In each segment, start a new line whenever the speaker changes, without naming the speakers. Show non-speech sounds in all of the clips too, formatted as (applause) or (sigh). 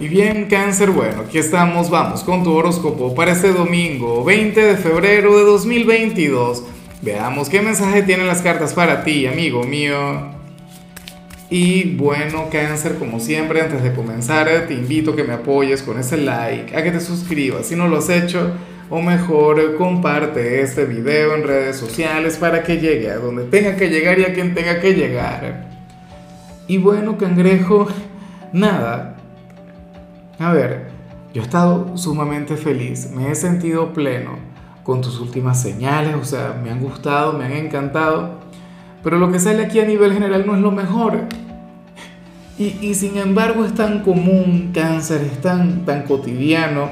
Y bien, cáncer, bueno, aquí estamos, vamos con tu horóscopo para este domingo, 20 de febrero de 2022. Veamos qué mensaje tienen las cartas para ti, amigo mío. Y bueno, cáncer, como siempre, antes de comenzar, te invito a que me apoyes con ese like, a que te suscribas si no lo has hecho, o mejor, comparte este video en redes sociales para que llegue a donde tenga que llegar y a quien tenga que llegar. Y bueno, cangrejo, nada, a ver, yo he estado sumamente feliz, me he sentido pleno con tus últimas señales, o sea, me han gustado, me han encantado, pero lo que sale aquí a nivel general no es lo mejor. Y, sin embargo es tan común, cáncer, es tan, tan cotidiano.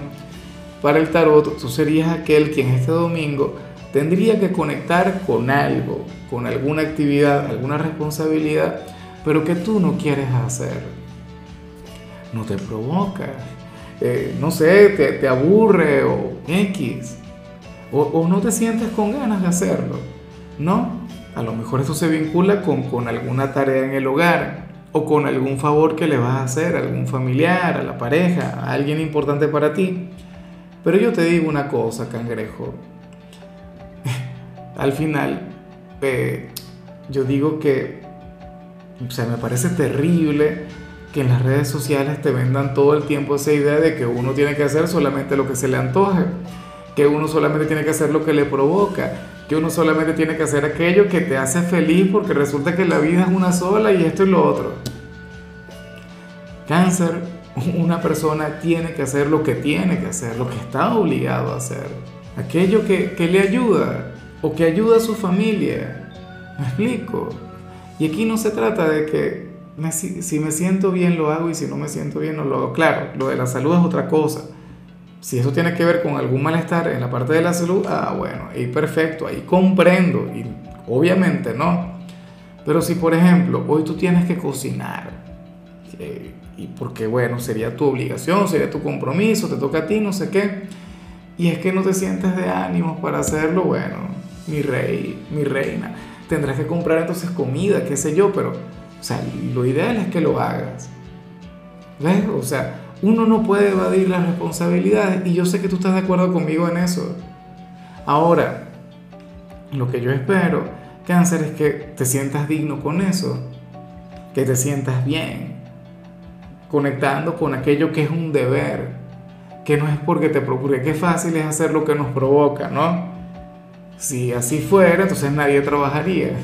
Para el tarot, tú serías aquel quien este domingo tendría que conectar con algo, con alguna actividad, alguna responsabilidad, pero que tú no quieres hacer no te provoca, eh, no sé, te, aburre o X, o, no te sientes con ganas de hacerlo, ¿no? A lo mejor eso se vincula con, con alguna tarea en el hogar o con algún favor que le vas a hacer a algún familiar, a la pareja, a alguien importante para ti. Pero yo te digo una cosa, cangrejo. (laughs) Al final, eh, yo digo que, o sea, me parece terrible que en las redes sociales te vendan todo el tiempo esa idea de que uno tiene que hacer solamente lo que se le antoje, que uno solamente tiene que hacer lo que le provoca, que uno solamente tiene que hacer aquello que te hace feliz porque resulta que la vida es una sola y esto y lo otro. Cáncer, una persona tiene que hacer lo que tiene que hacer, lo que está obligado a hacer, aquello que, que le ayuda o que ayuda a su familia. ¿Me explico? Y aquí no se trata de que si me siento bien lo hago y si no me siento bien no lo hago. Claro, lo de la salud es otra cosa. Si eso tiene que ver con algún malestar en la parte de la salud, ah, bueno, ahí perfecto, ahí comprendo. Y obviamente no. Pero si, por ejemplo, hoy tú tienes que cocinar, eh, y porque, bueno, sería tu obligación, sería tu compromiso, te toca a ti, no sé qué, y es que no te sientes de ánimo para hacerlo, bueno, mi rey, mi reina, tendrás que comprar entonces comida, qué sé yo, pero o sea, lo ideal es que lo hagas. ¿Ves? O sea, uno no puede evadir las responsabilidades y yo sé que tú estás de acuerdo conmigo en eso. Ahora, lo que yo espero, cáncer, es que te sientas digno con eso, que te sientas bien, conectando con aquello que es un deber, que no es porque te procure, que fácil es hacer lo que nos provoca, ¿no? Si así fuera, entonces nadie trabajaría.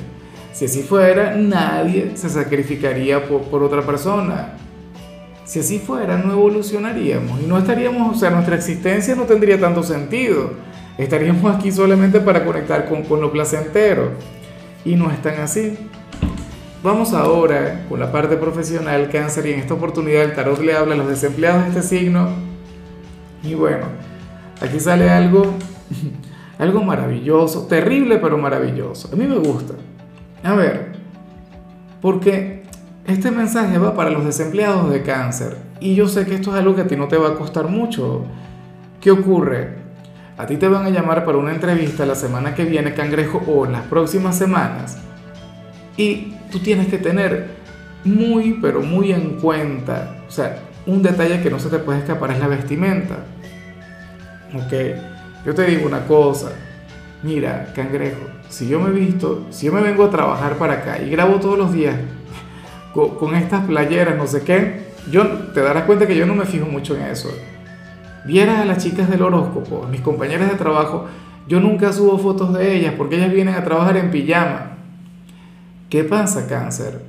Si así fuera, nadie se sacrificaría por, otra persona. Si así fuera, no evolucionaríamos y no estaríamos, o sea, nuestra existencia no tendría tanto sentido. Estaríamos (laughs) aquí solamente para conectar con, con lo placentero. Y no es tan así. Vamos ahora con la parte profesional, cáncer, y en esta oportunidad el tarot le habla a los desempleados de este signo. Y bueno, aquí sale algo, (laughs) algo maravilloso, terrible pero maravilloso. A mí me gusta. A ver, porque este mensaje va para los desempleados de cáncer y yo sé que esto es algo que a ti no te va a costar mucho. ¿Qué ocurre? A ti te van a llamar para una entrevista la semana que viene, cangrejo, o en las próximas semanas. Y tú tienes que tener muy, pero muy en cuenta, o sea, un detalle que no se te puede escapar es la vestimenta. Ok, yo te digo una cosa, mira, cangrejo, si yo me visto, si yo me vengo a trabajar para acá y grabo todos los días (laughs) con, estas playeras, no sé qué, yo te darás cuenta que yo no me fijo mucho en eso. Vieras a las chicas del horóscopo, a mis compañeras de trabajo, yo nunca subo fotos de ellas porque ellas vienen a trabajar en pijama. ¿Qué pasa, cáncer?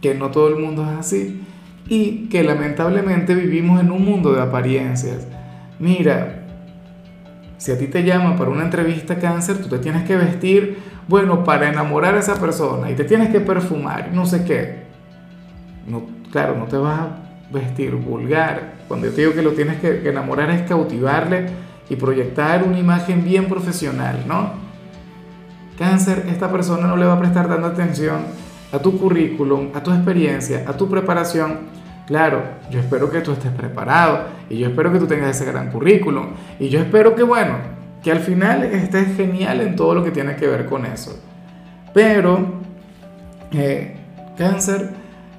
Que no todo el mundo es así y que lamentablemente vivimos en un mundo de apariencias. Mira, si a ti te llaman para una entrevista cáncer, tú te tienes que vestir, bueno, para enamorar a esa persona y te tienes que perfumar, no sé qué. No, claro, no te vas a vestir vulgar. Cuando yo te digo que lo tienes que, enamorar es cautivarle y proyectar una imagen bien profesional, ¿no? Cáncer, esta persona no le va a prestar tanta atención a tu currículum, a tu experiencia, a tu preparación Claro, yo espero que tú estés preparado y yo espero que tú tengas ese gran currículum y yo espero que, bueno, que al final estés genial en todo lo que tiene que ver con eso. Pero, eh, cáncer,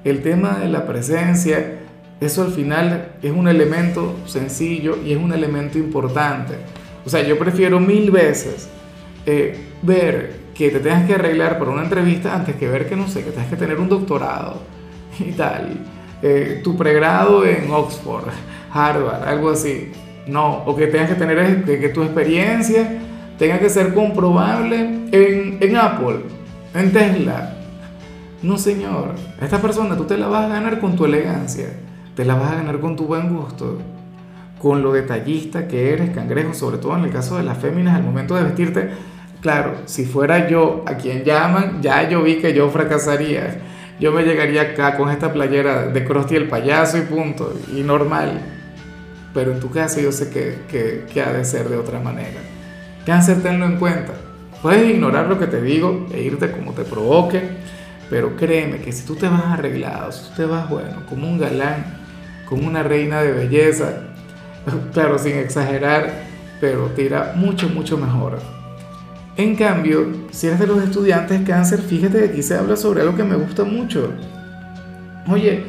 el tema de la presencia eso al final es un elemento sencillo y es un elemento importante. O sea, yo prefiero mil veces eh, ver que te tengas que arreglar para una entrevista antes que ver que, no sé, que tengas que tener un doctorado y tal, eh, tu pregrado en Oxford, Harvard, algo así. No, o que tengas que tener, que, que tu experiencia tenga que ser comprobable en, en Apple, en Tesla. No, señor, esta persona tú te la vas a ganar con tu elegancia, te la vas a ganar con tu buen gusto, con lo detallista que eres, cangrejo, sobre todo en el caso de las féminas, al momento de vestirte Claro, si fuera yo a quien llaman, ya yo vi que yo fracasaría. Yo me llegaría acá con esta playera de Krusty el payaso y punto, y normal. Pero en tu caso yo sé que, que, ha de ser de otra manera. Cáncer, tenlo en cuenta. Puedes ignorar lo que te digo e irte como te provoque, pero créeme que si tú te vas arreglado, si tú te vas bueno, como un galán, como una reina de belleza, (laughs) claro, sin exagerar, pero te irá mucho, mucho mejor. En cambio, si eres de los estudiantes cáncer, fíjate que aquí se habla sobre algo que me gusta mucho. Oye,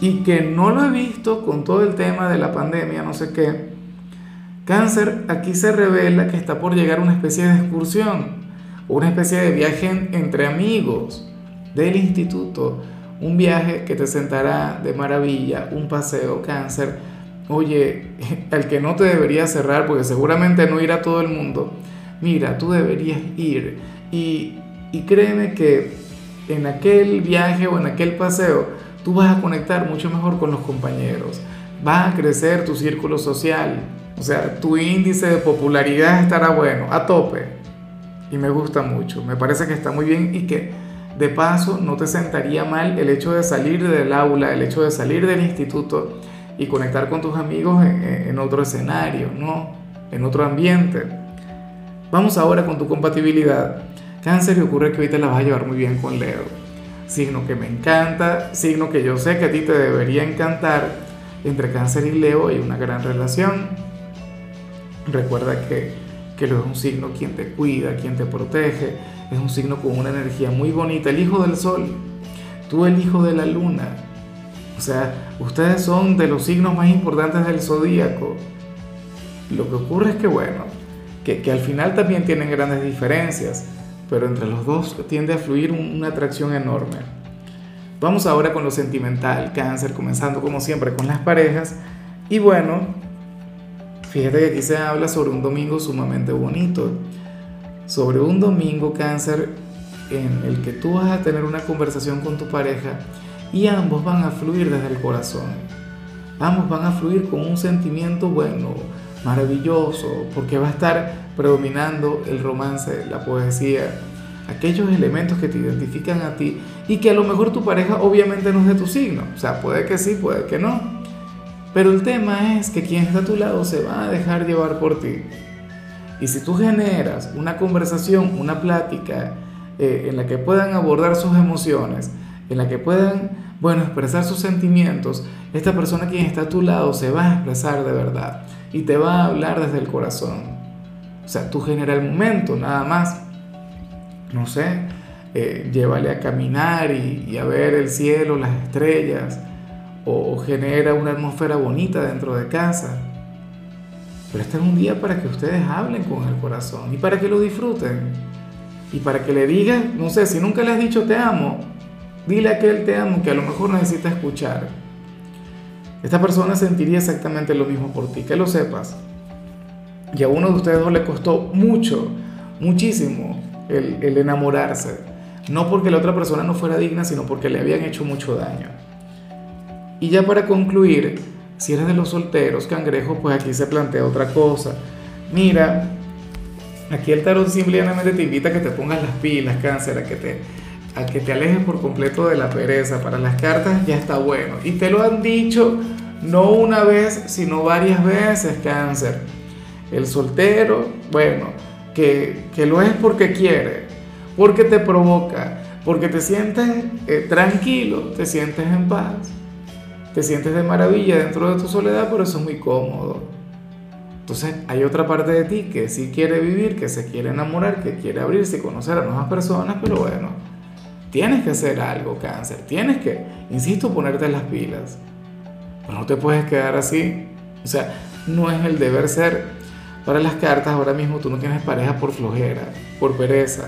y que no lo he visto con todo el tema de la pandemia, no sé qué. Cáncer, aquí se revela que está por llegar una especie de excursión, una especie de viaje entre amigos del instituto, un viaje que te sentará de maravilla, un paseo cáncer. Oye, (laughs) el que no te debería cerrar, porque seguramente no irá todo el mundo mira, tú deberías ir. Y, créeme que en aquel viaje o en aquel paseo, tú vas a conectar mucho mejor con los compañeros, va a crecer tu círculo social, o sea, tu índice de popularidad estará bueno, a tope. Y me gusta mucho, me parece que está muy bien y que de paso no te sentaría mal el hecho de salir del aula, el hecho de salir del instituto y conectar con tus amigos en, en otro escenario, ¿no? En otro ambiente. Vamos ahora con tu compatibilidad. Cáncer y ocurre que hoy te la vas a llevar muy bien con Leo. Signo que me encanta, signo que yo sé que a ti te debería encantar. Entre Cáncer y Leo hay una gran relación. Recuerda que, que Leo es un signo quien te cuida, quien te protege. Es un signo con una energía muy bonita. El hijo del sol, tú el hijo de la luna. O sea, ustedes son de los signos más importantes del zodíaco. Lo que ocurre es que, bueno, que, al final también tienen grandes diferencias, pero entre los dos tiende a fluir una atracción enorme. Vamos ahora con lo sentimental, cáncer, comenzando como siempre con las parejas. Y bueno, fíjate que aquí se habla sobre un domingo sumamente bonito, sobre un domingo cáncer en el que tú vas a tener una conversación con tu pareja y ambos van a fluir desde el corazón. Ambos van a fluir con un sentimiento bueno, maravilloso, porque va a estar predominando el romance, la poesía, aquellos elementos que te identifican a ti y que a lo mejor tu pareja obviamente no es de tu signo, o sea, puede que sí, puede que no. Pero el tema es que quien está a tu lado se va a dejar llevar por ti. Y si tú generas una conversación, una plática eh, en la que puedan abordar sus emociones, en la que puedan, bueno, expresar sus sentimientos, esta persona quien está a tu lado se va a expresar de verdad y te va a hablar desde el corazón. O sea, tú genera el momento, nada más. No sé, eh, llévale a caminar y, a ver el cielo, las estrellas, o, genera una atmósfera bonita dentro de casa. Pero este es un día para que ustedes hablen con el corazón y para que lo disfruten. Y para que le digas, no sé, si nunca le has dicho te amo, dile a aquel te amo que a lo mejor necesita escuchar. Esta persona sentiría exactamente lo mismo por ti, que lo sepas. Y a uno de ustedes no le costó mucho, muchísimo el, enamorarse. No porque la otra persona no fuera digna, sino porque le habían hecho mucho daño. Y ya para concluir, si eres de los solteros, cangrejo, pues aquí se plantea otra cosa. Mira, aquí el tarot simplemente te invita a que te pongas las pilas, cáncer, a que te, a que te alejes por completo de la pereza. Para las cartas ya está bueno. Y te lo han dicho no una vez, sino varias veces, cáncer. El soltero, bueno, que, lo es porque quiere, porque te provoca, porque te sientes eh, tranquilo, te sientes en paz, te sientes de maravilla dentro de tu soledad, pero eso es muy cómodo. Entonces hay otra parte de ti que sí quiere vivir, que se quiere enamorar, que quiere abrirse y conocer a nuevas personas, pero bueno, Tienes que hacer algo, cáncer. Tienes que, insisto, ponerte las pilas. pero no te puedes quedar así. O sea, no es el deber ser. Para las cartas ahora mismo tú no tienes pareja por flojera, por pereza.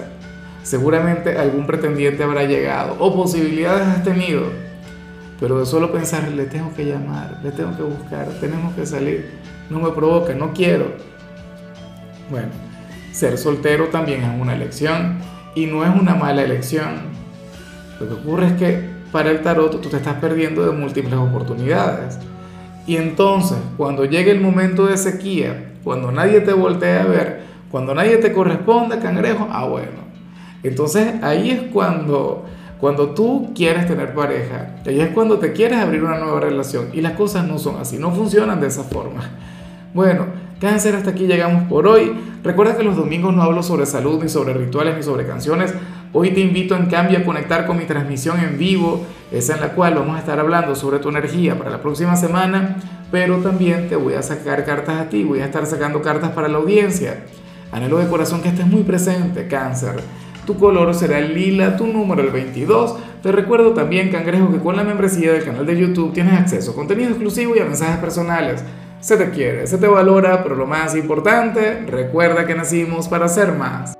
Seguramente algún pretendiente habrá llegado o posibilidades has tenido. Pero de solo pensar, le tengo que llamar, le tengo que buscar, tenemos que salir, no me provoca, no quiero. Bueno, ser soltero también es una elección y no es una mala elección. Lo que ocurre es que para el tarot tú te estás perdiendo de múltiples oportunidades. Y entonces, cuando llegue el momento de sequía, cuando nadie te voltee a ver, cuando nadie te corresponde, cangrejo, ah, bueno. Entonces ahí es cuando, cuando tú quieres tener pareja, ahí es cuando te quieres abrir una nueva relación. Y las cosas no son así, no funcionan de esa forma. Bueno, cáncer, hasta aquí llegamos por hoy. Recuerda que los domingos no hablo sobre salud, ni sobre rituales, ni sobre canciones Hoy te invito en cambio a conectar con mi transmisión en vivo, esa en la cual vamos a estar hablando sobre tu energía para la próxima semana, pero también te voy a sacar cartas a ti, voy a estar sacando cartas para la audiencia. Anhelo de corazón que estés muy presente, cáncer. Tu color será el lila, tu número el 22. Te recuerdo también, cangrejo, que con la membresía del canal de YouTube tienes acceso a contenido exclusivo y a mensajes personales. Se te quiere, se te valora, pero lo más importante, recuerda que nacimos para ser más.